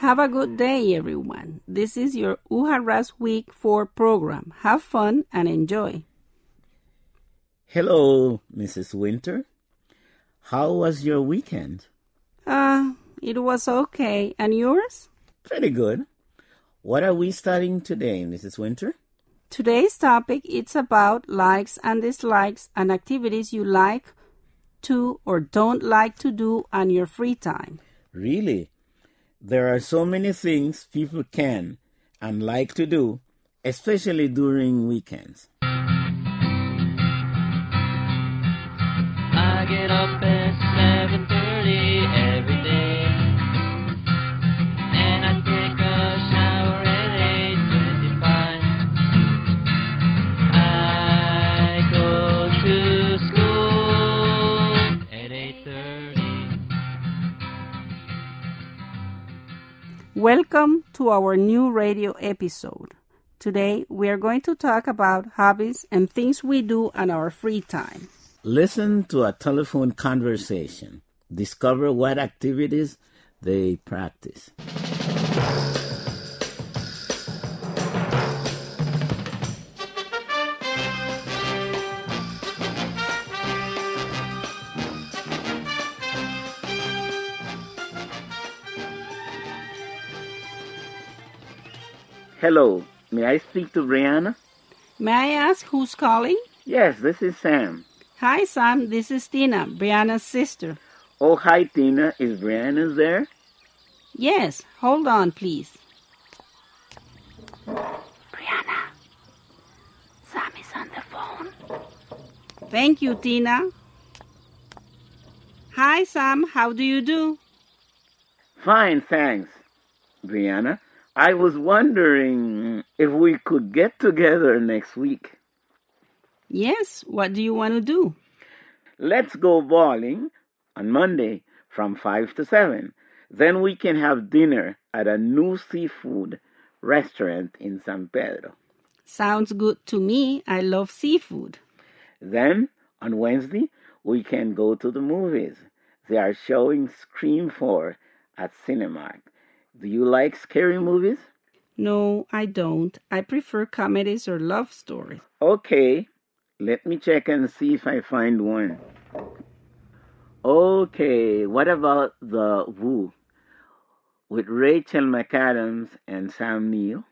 Have a good day, everyone. This is your Ujarrás Week 4 program. Have fun and enjoy. Hello, Mrs. Winter. How was your weekend? Uh, it was okay. And yours? Pretty good. What are we studying today, Mrs. Winter? Today's topic is about likes and dislikes and activities you like to or don't like to do on your free time. Really? There are so many things people can and like to do, especially during weekends. Welcome to our new radio episode. Today we are going to talk about hobbies and things we do on our free time. Listen to a telephone conversation. Discover what activities they practice. Hello, may I speak to Brianna? May I ask who's calling? Yes, this is Sam. Hi, Sam. This is Tina, Brianna's sister. Oh, hi, Tina. Is Brianna there? Yes, hold on, please. Brianna, Sam is on the phone. Thank you, Tina. Hi, Sam. How do you do? Fine, thanks. Brianna, I was wondering if we could get together next week. Yes, what do you want to do? Let's go bowling on Monday from 5 to 7. Then we can have dinner at a new seafood restaurant in San Pedro. Sounds good to me. I love seafood. Then on Wednesday, we can go to the movies. They are showing Scream 4 at Cinemark. Do you like scary movies? No, I don't. I prefer comedies or love stories. Okay, let me check and see if I find one. Okay, what about the Vow with Rachel McAdams and Sam Neill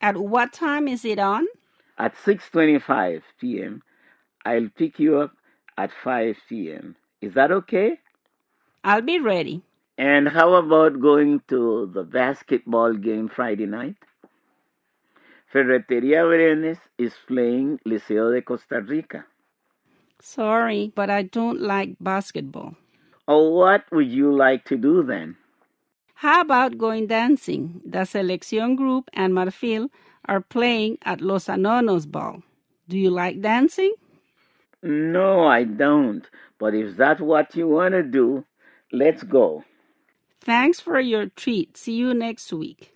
At what time is it on? at 6:25 p.m. I'll pick you up at 5 p.m. Is that okay? I'll be ready. And how about going to the basketball game Friday night? Ferreteria Brenes is playing Liceo de Costa Rica. Sorry, but I don't like basketball. Oh, what would you like to do then? How about going dancing? The Selección Group and Marfil are playing at Los Anonos Ball. Do you like dancing? No, I don't. But if that's what you want to do, let's go. Thanks for your treat. See you next week.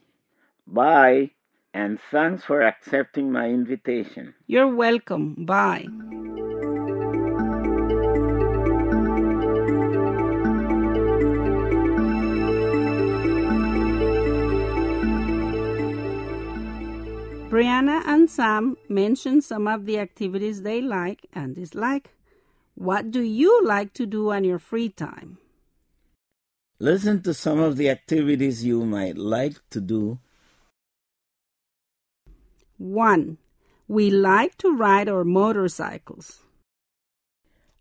Bye. And thanks for accepting my invitation. You're welcome. Bye. Brianna and Sam mentioned some of the activities they like and dislike. What do you like to do on your free time? Listen to some of the activities you might like to do. 1. We like to ride our motorcycles.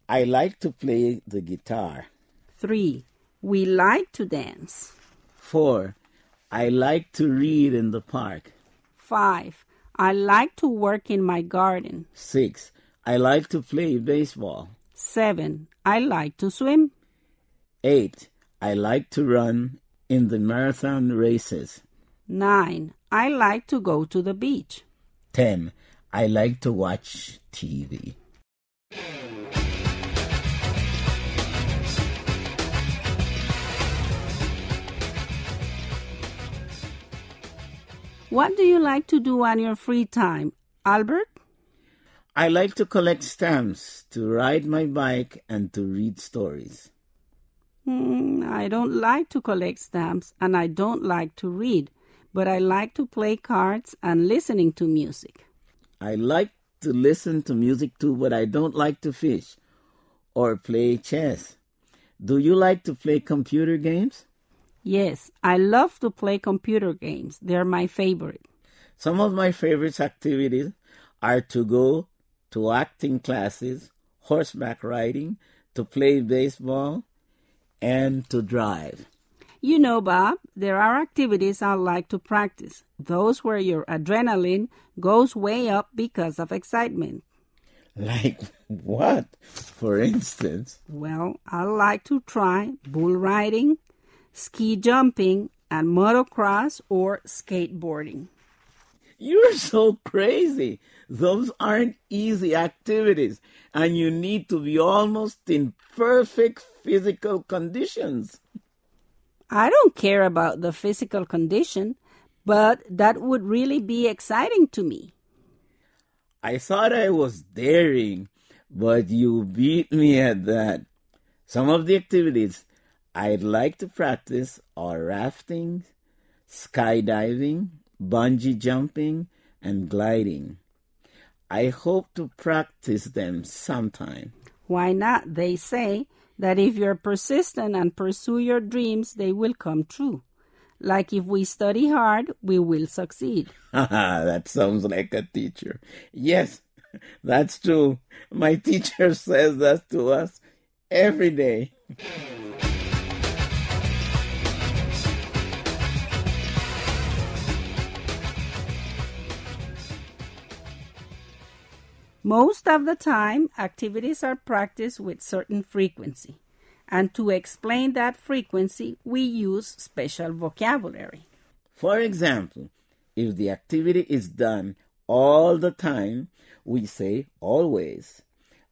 I like to play the guitar. 3. We like to dance. 4. I like to read in the park. 5. I like to work in my garden. 6. I like to play baseball. 7. I like to swim. 8. I like to run in the marathon races. 9. I like to go to the beach. 10. I like to watch TV. What do you like to do on your free time, Albert? I like to collect stamps, to ride my bike, and to read stories. Hmm, I don't like to collect stamps and I don't like to read, but I like to play cards and listening to music. I like to listen to music too, but I don't like to fish or play chess. Do you like to play computer games? Yes, I love to play computer games. They're my favorite. Some of my favorite activities are to go to acting classes, horseback riding, to play baseball, and to drive. You know, Bob, there are activities I like to practice, those where your adrenaline goes way up because of excitement. Like what, for instance? Well, I like to try bull riding, ski jumping, and motocross or skateboarding. You're so crazy. Those aren't easy activities, and you need to be almost in perfect physical conditions. I don't care about the physical condition, but that would really be exciting to me. I thought I was daring, but you beat me at that. Some of the activities I'd like to practice are rafting, skydiving, bungee jumping, and gliding. I hope to practice them sometime. Why not? They say that if you're persistent and pursue your dreams, they will come true. Like if we study hard, we will succeed. that sounds like a teacher. Yes, that's true. My teacher says that to us every day. Most of the time, activities are practiced with certain frequency. And to explain that frequency, we use special vocabulary. For example, if the activity is done all the time, we say always.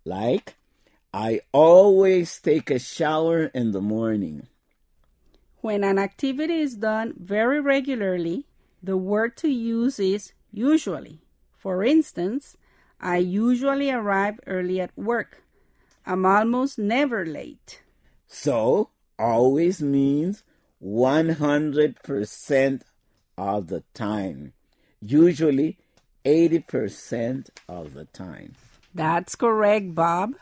Like, I always take a shower in the morning. When an activity is done very regularly, the word to use is usually. For instance, I usually arrive early at work. I'm almost never late. So, always means 100% of the time. Usually 80% of the time. That's correct, Bob.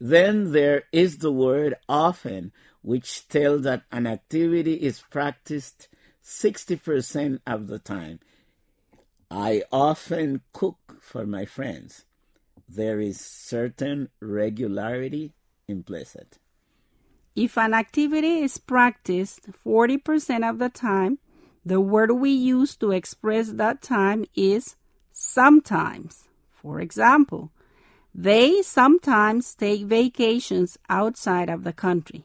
Then there is the word often, which tells that an activity is practiced 60% of the time. I often cook for my friends. There is certain regularity implicit. If an activity is practiced 40% of the time, the word we use to express that time is sometimes. For example, they sometimes take vacations outside of the country.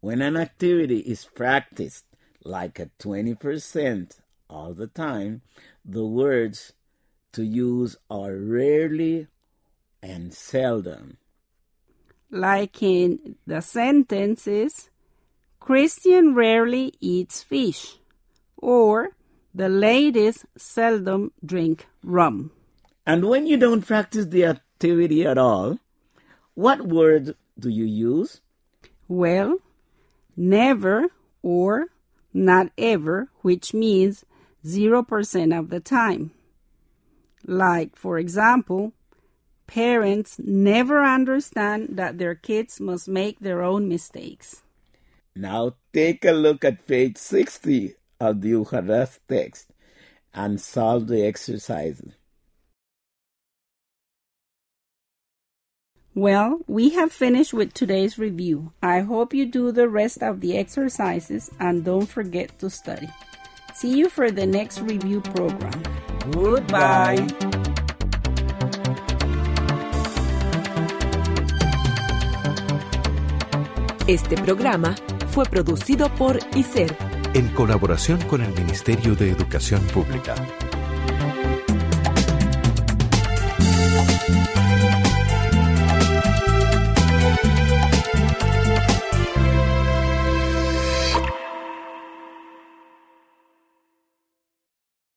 When an activity is practiced like at 20% all the time, the words to use are rarely and seldom. Like in the sentences, Christian rarely eats fish, or the ladies seldom drink rum. And when you don't practice the activity at all, what word do you use? Well, never or not ever, which means 0% of the time. Like, for example, parents never understand that their kids must make their own mistakes. Now take a look at page 60 of the Ujarrás text and solve the exercises. Well, we have finished with today's review. I hope you do the rest of the exercises and don't forget to study. See you for the next review program. Goodbye. Este programa fue producido por ICER, en colaboración con el Ministerio de Educación Pública.